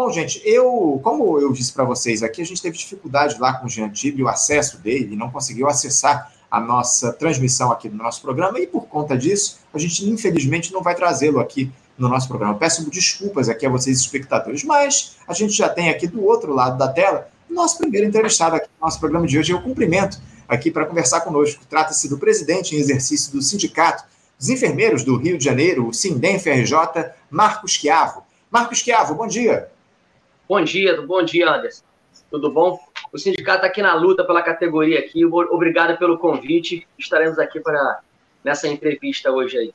Bom, gente, eu, como eu disse para vocês aqui, a gente teve dificuldade lá com o Jean Tibre, o acesso dele, não conseguiu acessar a nossa transmissão aqui no nosso programa, e por conta disso, a gente infelizmente não vai trazê-lo aqui no nosso programa. Peço desculpas aqui a vocês, espectadores, mas a gente já tem aqui do outro lado da tela o nosso primeiro entrevistado aqui no nosso programa de hoje. Eu cumprimento aqui para conversar conosco. Trata-se do presidente em exercício do Sindicato dos Enfermeiros do Rio de Janeiro, o Sindem FRJ, Marcos Chiavo. Marcos Chiavo, bom dia. Bom dia, bom dia, Anderson. Tudo bom? O sindicato está aqui na luta pela categoria aqui. Obrigado pelo convite. Estaremos aqui para nessa entrevista hoje aí.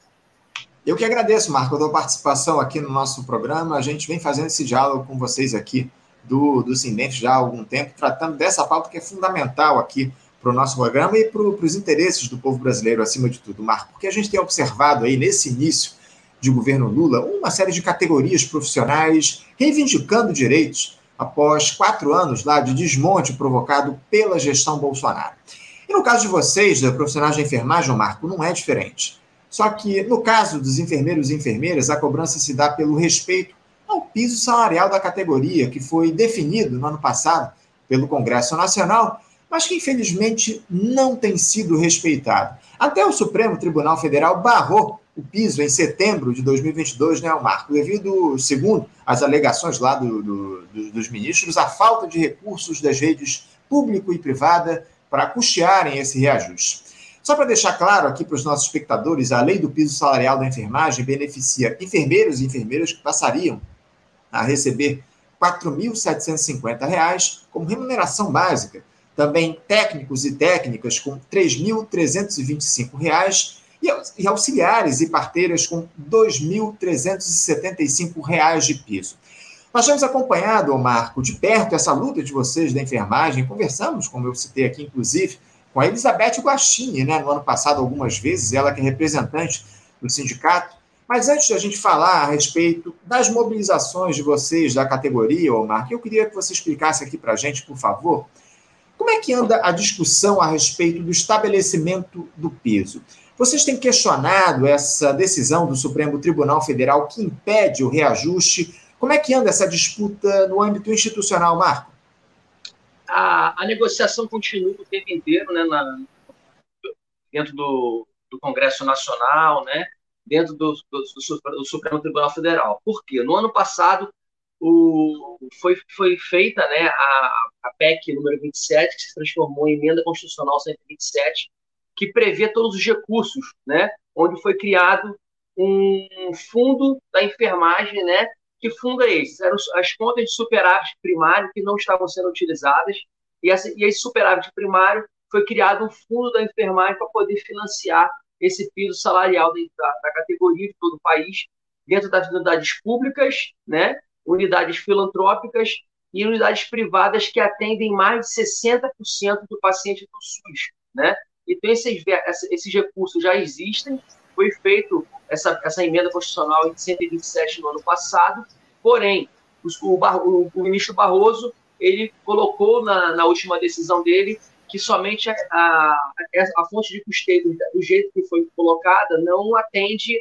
Eu que agradeço, Marco, a participação aqui no nosso programa. A gente vem fazendo esse diálogo com vocês aqui do, do Sindente já há algum tempo, tratando dessa pauta que é fundamental aqui para o nosso programa e para os interesses do povo brasileiro, acima de tudo, Marco, porque a gente tem observado aí nesse início de governo Lula uma série de categorias profissionais reivindicando direitos após quatro anos lá de desmonte provocado pela gestão Bolsonaro. E no caso de vocês, da profissionais de enfermagem, Marco, não é diferente. Só que no caso dos enfermeiros e enfermeiras, a cobrança se dá pelo respeito ao piso salarial da categoria, que foi definido no ano passado pelo Congresso Nacional, mas que infelizmente não tem sido respeitado. Até o Supremo Tribunal Federal barrou o piso em setembro de 2022, né, Marco? Devido, segundo as alegações lá do, do, do, dos ministros, à falta de recursos das redes público e privada para custearem esse reajuste. Só para deixar claro aqui para os nossos espectadores, a lei do piso salarial da enfermagem beneficia enfermeiros e enfermeiras que passariam a receber R$ 4.750 como remuneração básica, também técnicos e técnicas com R$ 3.325 e auxiliares e parteiras com R$ 2.375 de piso. Nós temos acompanhado, Marco, de perto essa luta de vocês da enfermagem. Conversamos, como eu citei aqui, inclusive, com a Elizabeth Guastini, né, no ano passado, algumas vezes, ela que é representante do sindicato. Mas antes de a gente falar a respeito das mobilizações de vocês da categoria, Marco, eu queria que você explicasse aqui para a gente, por favor, como é que anda a discussão a respeito do estabelecimento do peso? Vocês têm questionado essa decisão do Supremo Tribunal Federal que impede o reajuste? Como é que anda essa disputa no âmbito institucional, Marco? A, a negociação continua o tempo inteiro, né, na, dentro do, do, Congresso Nacional, né, dentro do, do, do, Supremo Tribunal Federal. Por quê? No ano passado, o, foi, foi feita né, a, a PEC número 27, que se transformou em Emenda Constitucional 127, que prevê todos os recursos, né? Onde foi criado um fundo da enfermagem, né? Que fundo é esse? Eram as contas de superávit primário que não estavam sendo utilizadas e, essa, e esse superávit primário foi criado um fundo da enfermagem para poder financiar esse piso salarial da, da categoria de todo o país, dentro das unidades públicas, né? Unidades filantrópicas e unidades privadas que atendem mais de 60% do paciente do SUS, né? Então, esses, esses recursos já existem. Foi feito essa, essa emenda constitucional em 127 no ano passado, porém, o, o, o ministro Barroso ele colocou na, na, última decisão dele que somente a, a, a, fonte de custeio, do jeito que foi colocada, não atende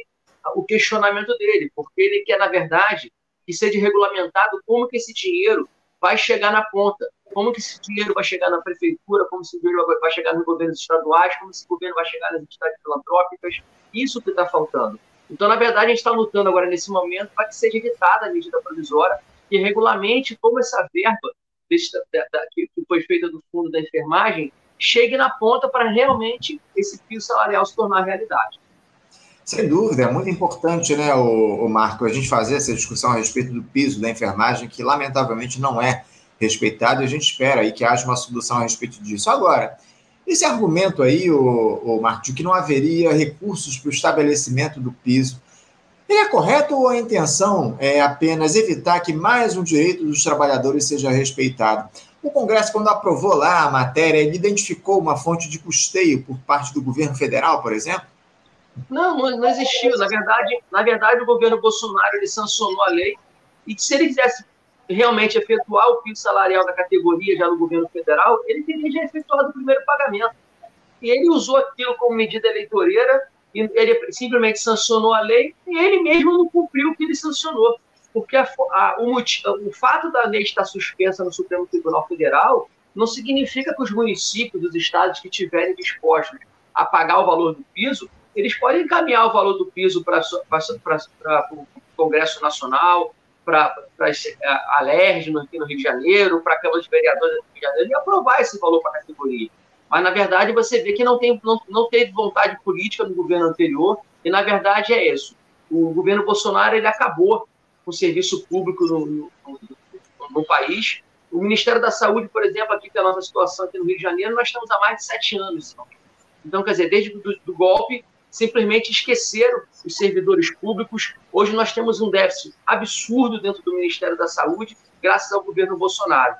o questionamento dele, porque ele quer, na verdade, que seja regulamentado como que esse dinheiro vai chegar na ponta como que esse dinheiro vai chegar na prefeitura, como esse dinheiro vai chegar nos governos estaduais, como esse governo vai chegar nas entidades filantrópicas, isso que está faltando. Então, na verdade, a gente está lutando agora nesse momento para que seja evitada a medida provisória e regulamente como essa verba desse, da, da, que foi feita do fundo da enfermagem chegue na ponta para realmente esse piso salarial se tornar realidade. Sem dúvida, é muito importante, né, o, o Marco, a gente fazer essa discussão a respeito do piso da enfermagem, que lamentavelmente não é respeitado e a gente espera aí que haja uma solução a respeito disso. Agora, esse argumento aí, o, o Marco, de que não haveria recursos para o estabelecimento do piso, ele é correto ou a intenção é apenas evitar que mais um direito dos trabalhadores seja respeitado? O Congresso, quando aprovou lá a matéria, ele identificou uma fonte de custeio por parte do governo federal, por exemplo? Não, não, existiu. Na verdade, na verdade, o governo Bolsonaro ele sancionou a lei e se ele quisesse realmente efetuar o piso salarial da categoria já no governo federal, ele teria já efetuado o primeiro pagamento. E ele usou aquilo como medida eleitoreira, ele simplesmente sancionou a lei, e ele mesmo não cumpriu o que ele sancionou. porque a, a, o, o fato da lei estar suspensa no Supremo Tribunal Federal não significa que os municípios, os estados que tiverem dispostos a pagar o valor do piso, eles podem encaminhar o valor do piso para o Congresso Nacional, para a LERJ aqui no Rio de Janeiro, para a Câmara de Vereadores do Rio de Janeiro, e aprovar esse valor para a categoria. Mas, na verdade, você vê que não, tem, não, não teve vontade política no governo anterior, e, na verdade, é isso. O governo Bolsonaro ele acabou com o serviço público no, no, no, no país, o Ministério da Saúde, por exemplo, aqui pela nossa situação aqui no Rio de Janeiro, nós estamos há mais de sete anos. Então, quer dizer, desde o do golpe, simplesmente esqueceram os servidores públicos. Hoje nós temos um déficit absurdo dentro do Ministério da Saúde, graças ao governo Bolsonaro.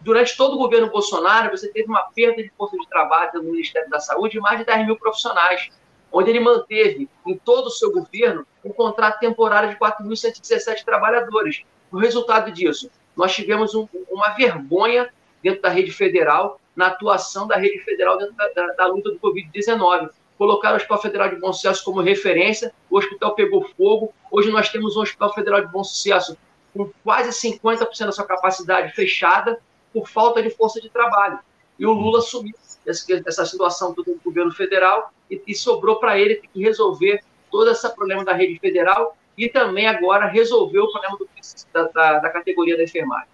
Durante todo o governo Bolsonaro, você teve uma perda de força de trabalho no Ministério da Saúde de mais de 10 mil profissionais, onde ele manteve em todo o seu governo um contrato temporário de 4.117 trabalhadores. O resultado disso, nós tivemos um, uma vergonha dentro da rede federal, na atuação da rede federal dentro da, da, da luta do Covid-19. Colocaram o Hospital Federal de Bom Sucesso como referência, o hospital pegou fogo. Hoje nós temos um Hospital Federal de Bom Sucesso com quase 50% da sua capacidade fechada por falta de força de trabalho. E o Lula assumiu essa situação do governo federal e, e sobrou para ele ter que resolver todo esse problema da rede federal e também agora resolveu o problema do, da, da, da, categoria da enfermagem.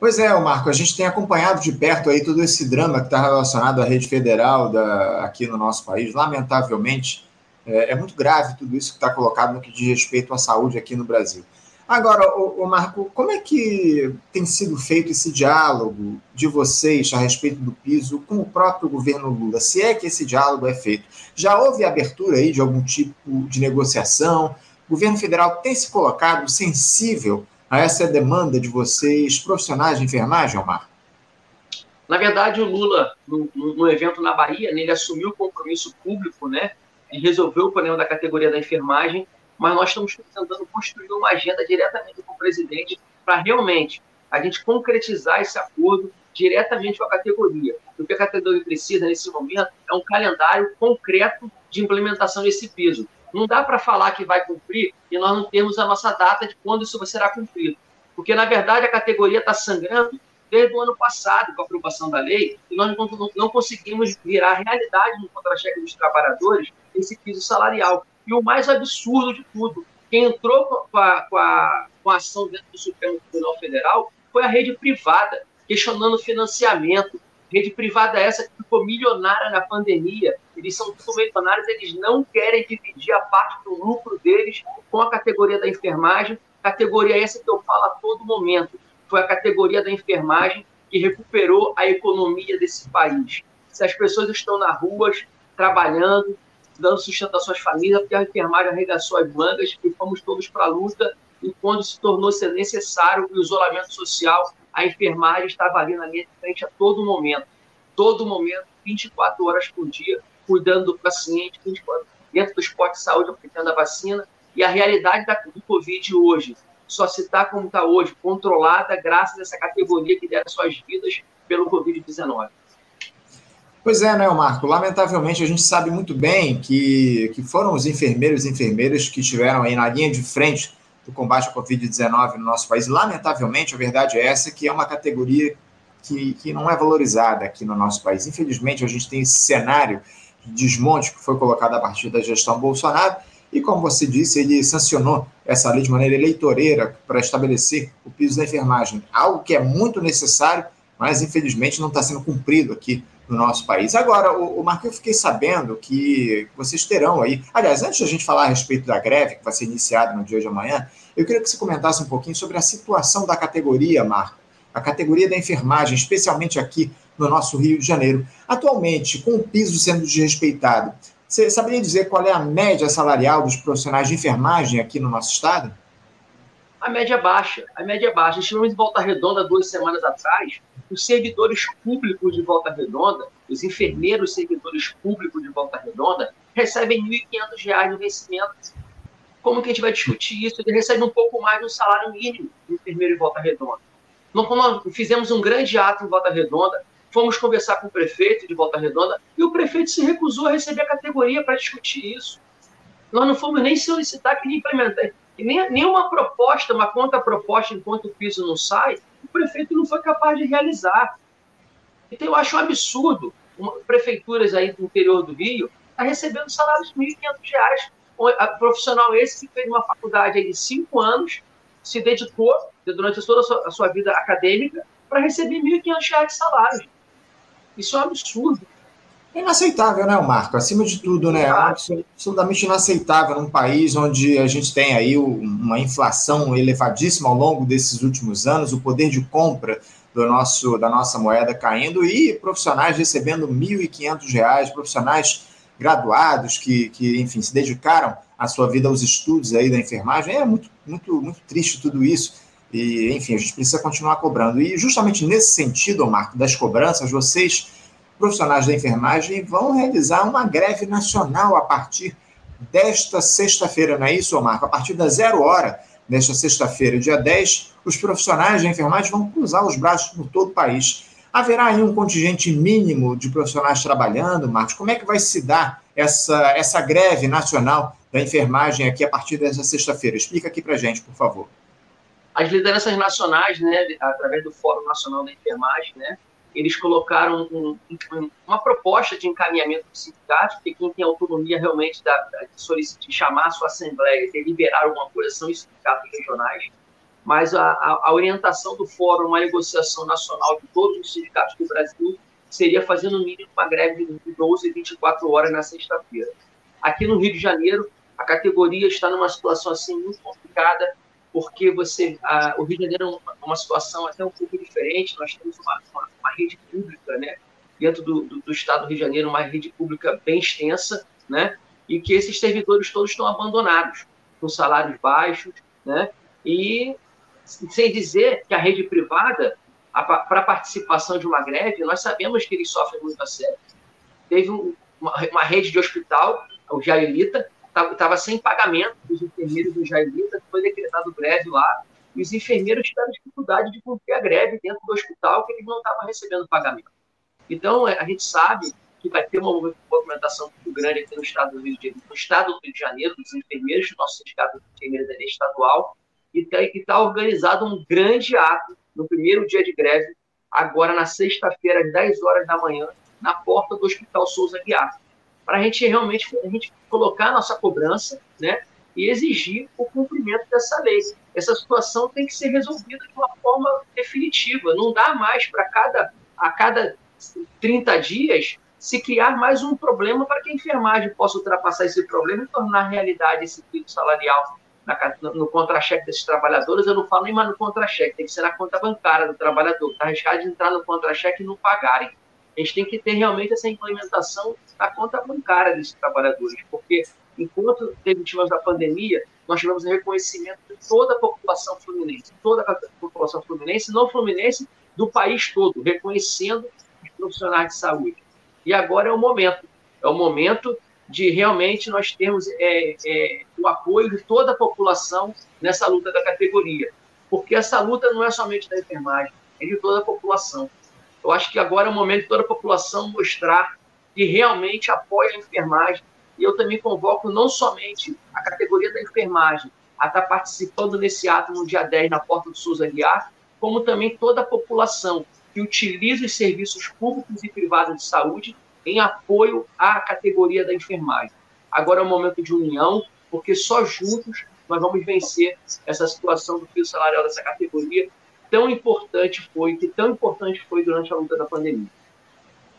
Pois é, Marco, a gente tem acompanhado de perto aí todo esse drama que está relacionado à rede federal da, aqui no nosso país. Lamentavelmente, é, é muito grave tudo isso que está colocado no que diz respeito à saúde aqui no Brasil. Agora, o, Marco, como é que tem sido feito esse diálogo de vocês a respeito do piso com o próprio governo Lula? Se é que esse diálogo é feito, já houve abertura aí de algum tipo de negociação? O governo federal tem se colocado sensível a essa demanda de vocês, profissionais de enfermagem, Omar? Na verdade, o Lula, no, evento na Bahia, ele assumiu o compromisso público, né, de resolver o problema da categoria da enfermagem mas nós estamos tentando construir uma agenda diretamente com o presidente para realmente a gente concretizar esse acordo diretamente com a categoria. O que a categoria precisa nesse momento é um calendário concreto de implementação desse piso. Não dá para falar que vai cumprir e nós não temos a nossa data de quando isso será cumprido. Porque, na verdade, a categoria está sangrando desde o ano passado, com a aprovação da lei, e nós não, não conseguimos virar realidade no contra-cheque dos trabalhadores esse piso salarial. E o mais absurdo de tudo, quem entrou com a, com a, com a ação dentro do Supremo Tribunal Federal foi a rede privada, questionando financiamento. Rede privada essa que ficou milionária na pandemia. Eles são tudo milionários, eles não querem dividir a parte do lucro deles com a categoria da enfermagem. Categoria essa que eu falo a todo momento. Foi a categoria da enfermagem que recuperou a economia desse país. Se as pessoas estão nas ruas trabalhando, dando sustento às suas famílias, porque a enfermagem arregaçou as mangas e fomos todos para a luta. E quando se tornou necessário o isolamento social, a enfermagem estava ali na linha de frente a todo momento. Todo momento, 24 horas por dia, cuidando do paciente, 24, dentro do esporte de saúde, aplicando a vacina. E a realidade do Covid hoje só se está como está hoje, controlada graças a essa categoria que deram suas vidas pelo Covid-19. Pois é, né, Marco? Lamentavelmente, a gente sabe muito bem que, que foram os enfermeiros e enfermeiras que estiveram aí na linha de frente do combate à Covid-19 no nosso país. Lamentavelmente, a verdade é essa, que é uma categoria que, que não é valorizada aqui no nosso país. Infelizmente, a gente tem esse cenário de desmonte que foi colocado a partir da gestão Bolsonaro, e como você disse, ele sancionou essa lei de maneira eleitoreira para estabelecer o piso da enfermagem, algo que é muito necessário, mas infelizmente não está sendo cumprido aqui no nosso país. Agora, o, o Marco, eu fiquei sabendo que vocês terão aí. Aliás, antes de a gente falar a respeito da greve, que vai ser iniciada no dia de amanhã, eu queria que você comentasse um pouquinho sobre a situação da categoria, Marco, a categoria da enfermagem, especialmente aqui no nosso Rio de Janeiro. Atualmente, com o piso sendo desrespeitado, você saberia dizer qual é a média salarial dos profissionais de enfermagem aqui no nosso estado? A média é baixa, a média é baixa. Estivemos em Volta Redonda duas semanas atrás, os servidores públicos de Volta Redonda, os enfermeiros servidores públicos de Volta Redonda, recebem R$ 1.500 de vencimento. Como que a gente vai discutir isso? Ele recebe um pouco mais do salário mínimo do enfermeiro em Volta Redonda. Nós fizemos um grande ato em Volta Redonda, fomos conversar com o prefeito de Volta Redonda e o prefeito se recusou a receber a categoria para discutir isso. Nós não fomos nem solicitar que ele implementasse, E nem, nenhuma proposta, uma contraproposta, enquanto o piso não sai, o prefeito não foi capaz de realizar. Então, eu acho um absurdo uma, prefeituras aí do interior do Rio tá recebendo salários de R$ 1.500. A profissional esse que fez uma faculdade de cinco anos, se dedicou durante toda a sua, a sua vida acadêmica para receber R$ 1.500 de salário. Isso é um absurdo. É inaceitável, né, Marco? Acima de tudo, né? É absolutamente inaceitável num país onde a gente tem aí uma inflação elevadíssima ao longo desses últimos anos, o poder de compra do nosso, da nossa moeda caindo e profissionais recebendo R$ 1.500, profissionais graduados que, que, enfim, se dedicaram a sua vida aos estudos aí da enfermagem. É muito, muito, muito triste tudo isso. E, enfim, a gente precisa continuar cobrando. E justamente nesse sentido, Marco, das cobranças, vocês, profissionais da enfermagem, vão realizar uma greve nacional a partir desta sexta-feira, não é isso, Marco? A partir da zero hora desta sexta-feira, dia 10, os profissionais da enfermagem vão cruzar os braços por todo o país. Haverá aí um contingente mínimo de profissionais trabalhando, Marcos? Como é que vai se dar essa, essa greve nacional da enfermagem aqui a partir dessa sexta-feira? Explica aqui para gente, por favor as lideranças nacionais, né, através do Fórum Nacional da Enfermagem, né, eles colocaram um, um, uma proposta de encaminhamento do sindicato, porque quem tem autonomia realmente da, de, chamar a sua assembleia e deliberar alguma coisa são os sindicatos regionais, mas a, a, a, orientação do fórum, uma negociação nacional de todos os sindicatos do Brasil, seria fazer no mínimo uma greve de 12 e 24 horas na sexta-feira. Aqui no Rio de Janeiro, a categoria está numa situação assim muito complicada, porque você a, o Rio de Janeiro é uma, uma, situação até um pouco diferente. Nós temos uma, uma, uma rede pública, né, dentro do, do, do, Estado do Rio de Janeiro, uma rede pública bem extensa, né, e que esses servidores todos estão abandonados, com salários baixos, né, e sem dizer que a rede privada, para a participação de uma greve, nós sabemos que eles sofrem muito a sério. Teve um, uma, uma rede de hospital, o Jairita, estava sem pagamento dos enfermeiros do Jairita, foi decretado greve lá, e os enfermeiros tiveram dificuldade de cumprir a greve dentro do hospital, que eles não estavam recebendo pagamento. Então, é, a gente sabe que vai ter uma movimentação muito grande aqui no estado do Rio de Janeiro, no estado do Rio de Janeiro, dos enfermeiros, nosso sindicato de enfermeiros é estadual, e está tá organizado um grande ato no primeiro dia de greve, agora na sexta-feira, às 10 horas da manhã, na porta do Hospital Souza Guiar para a gente realmente a gente colocar a nossa cobrança né, e exigir o cumprimento dessa lei. Essa situação tem que ser resolvida de uma forma definitiva. Não dá mais para cada, a cada 30 dias se criar mais um problema para que a enfermagem possa ultrapassar esse problema e tornar realidade esse pico salarial na, no contra-cheque desses trabalhadores. Eu não falo nem mais no contra-cheque, tem que ser na conta bancária do trabalhador. Está arriscado de entrar no contra-cheque e não pagarem. A gente tem que ter realmente essa implementação na conta bancária desses trabalhadores, porque enquanto tivemos a pandemia, nós tivemos reconhecimento de toda a população fluminense, toda a população fluminense, não fluminense, do país todo, reconhecendo os profissionais de saúde. E agora é o momento, é o momento de realmente nós termos é, é, o apoio de toda a população nessa luta da categoria, porque essa luta não é somente da enfermagem, é de toda a população. Eu acho que agora é o momento de toda a população mostrar que realmente apoia a enfermagem. E eu também convoco não somente a categoria da enfermagem a estar participando nesse ato no dia 10 na porta do Souza Guiar, como também toda a população que utiliza os serviços públicos e privados de saúde em apoio à categoria da enfermagem. Agora é um momento de união, porque só juntos nós vamos vencer essa situação do fio salarial dessa categoria tão importante foi, que tão importante foi durante a luta da pandemia.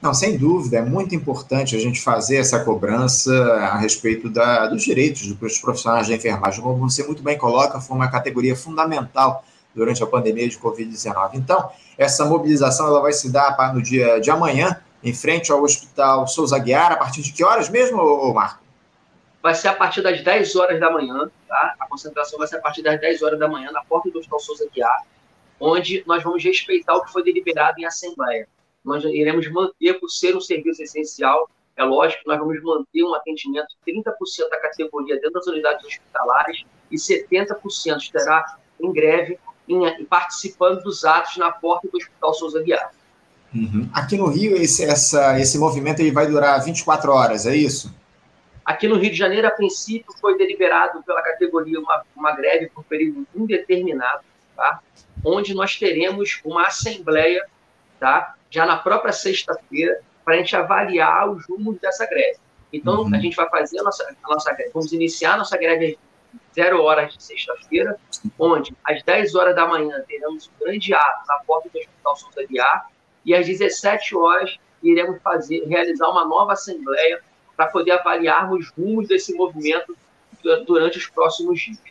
Não, sem dúvida, é muito importante a gente fazer essa cobrança a respeito da, dos direitos dos profissionais da enfermagem. Como você muito bem coloca, foi uma categoria fundamental durante a pandemia de Covid-19. Então, essa mobilização ela vai se dar no dia de amanhã, em frente ao Hospital Souza Guiar, a partir de que horas mesmo, Marco? Vai ser a partir das 10 horas da manhã, tá? A concentração vai ser a partir das 10 horas da manhã, na porta do Hospital Souza Guiar onde nós vamos respeitar o que foi deliberado em assembleia. Nós iremos manter, por ser um serviço essencial, é lógico que nós vamos manter um atendimento de 30% da categoria dentro das unidades hospitalares e 70% estará em greve, em, participando dos atos na porta do Hospital Souza Guiar. Uhum. Aqui no Rio, esse, essa, esse movimento ele vai durar 24 horas, é isso? Aqui no Rio de Janeiro, a princípio, foi deliberado pela categoria uma, uma greve por período indeterminado, tá? Onde nós teremos uma assembleia tá? já na própria sexta-feira para a gente avaliar os rumos dessa greve. Então, uhum. a gente vai fazer a nossa, a nossa vamos iniciar a nossa greve às zero horas de sexta-feira, onde às 10 horas da manhã teremos um grande ato na porta do Hospital Souza Guiar e às 17 horas iremos fazer, realizar uma nova assembleia para poder avaliarmos os rumos desse movimento durante os próximos dias.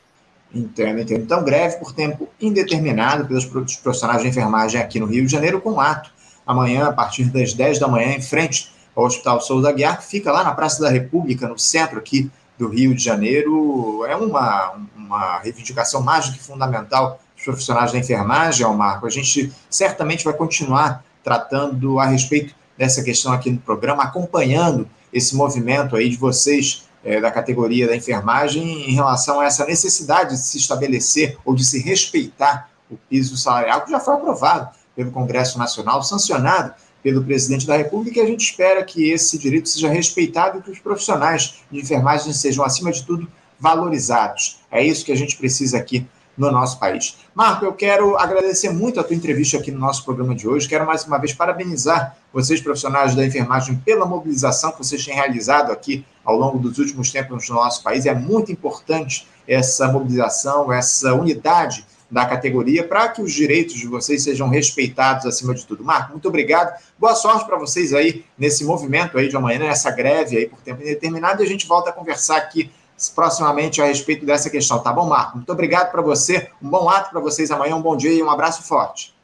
Entendo, entendo. Então, greve por tempo indeterminado pelos profissionais de enfermagem aqui no Rio de Janeiro, com ato amanhã, a partir das 10 da manhã, em frente ao Hospital Souza Guiar, que fica lá na Praça da República, no centro aqui do Rio de Janeiro. É uma, uma reivindicação mais do que fundamental dos profissionais da enfermagem, Marco. A gente certamente vai continuar tratando a respeito dessa questão aqui no programa, acompanhando esse movimento aí de vocês é, da categoria da enfermagem em relação a essa necessidade de se estabelecer ou de se respeitar o piso salarial que já foi aprovado pelo Congresso Nacional, sancionado pelo presidente da República, e a gente espera que esse direito seja respeitado e que os profissionais de enfermagem sejam, acima de tudo, valorizados. É isso que a gente precisa aqui no nosso país. Marco, eu quero agradecer muito a tua entrevista aqui no nosso programa de hoje. Quero mais uma vez parabenizar vocês, profissionais da enfermagem, pela mobilização que vocês têm realizado aqui ao longo dos últimos tempos no nosso país. É muito importante essa mobilização, essa unidade da categoria para que os direitos de vocês sejam respeitados acima de tudo. Marco, muito obrigado. Boa sorte para vocês aí nesse movimento aí de amanhã, nessa greve aí por tempo indeterminado e a gente volta a conversar aqui proximamente a respeito dessa questão, tá bom, Marco? Muito obrigado para você, um bom ato para vocês amanhã, um bom dia e um abraço forte.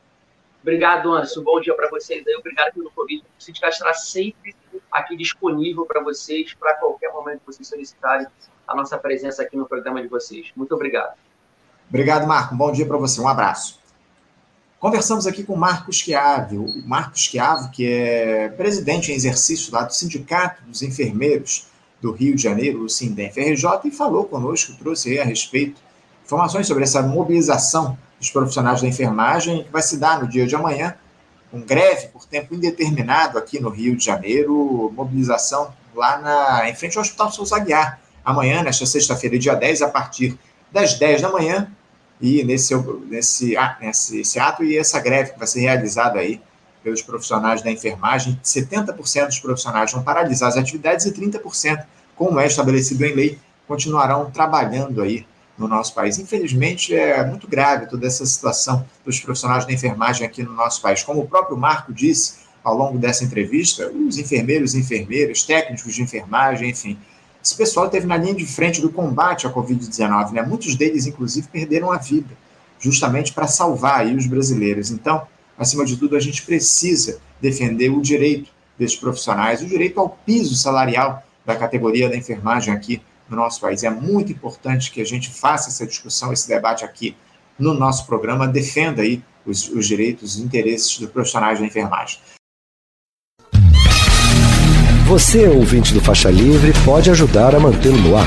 Obrigado, Anderson. Bom dia para vocês. Obrigado pelo convite. O Sindicato estará sempre aqui disponível para vocês, para qualquer momento que vocês solicitarem a nossa presença aqui no programa de vocês. Muito obrigado. Obrigado, Marco. Um bom dia para você. Um abraço. Conversamos aqui com Marcos Chiave, o Marcos Chiave, que é presidente em exercício lá do Sindicato dos Enfermeiros do Rio de Janeiro, o Sindem RJ, e falou conosco, trouxe a respeito informações sobre essa mobilização dos profissionais da enfermagem que vai se dar no dia de amanhã, com greve por tempo indeterminado aqui no Rio de Janeiro, mobilização lá na, em frente ao Hospital Souza Aguiar, amanhã, nesta sexta-feira, dia 10, a partir das 10 da manhã, e nesse, nesse, ah, nesse esse ato e essa greve que vai ser realizada aí pelos profissionais da enfermagem, 70% dos profissionais vão paralisar as atividades e 30%, como é estabelecido em lei, continuarão trabalhando aí no nosso país. Infelizmente, é muito grave toda essa situação dos profissionais da enfermagem aqui no nosso país. Como o próprio Marco disse ao longo dessa entrevista, os enfermeiros e enfermeiras, técnicos de enfermagem, enfim, esse pessoal esteve na linha de frente do combate à Covid-19, né? Muitos deles, inclusive, perderam a vida, justamente para salvar aí os brasileiros. Então, acima de tudo, a gente precisa defender o direito desses profissionais, o direito ao piso salarial da categoria da enfermagem aqui no nosso país. É muito importante que a gente faça essa discussão, esse debate aqui no nosso programa, defenda aí os, os direitos e interesses dos profissionais da enfermagem. Você, ouvinte do Faixa Livre, pode ajudar a mantê-lo no ar.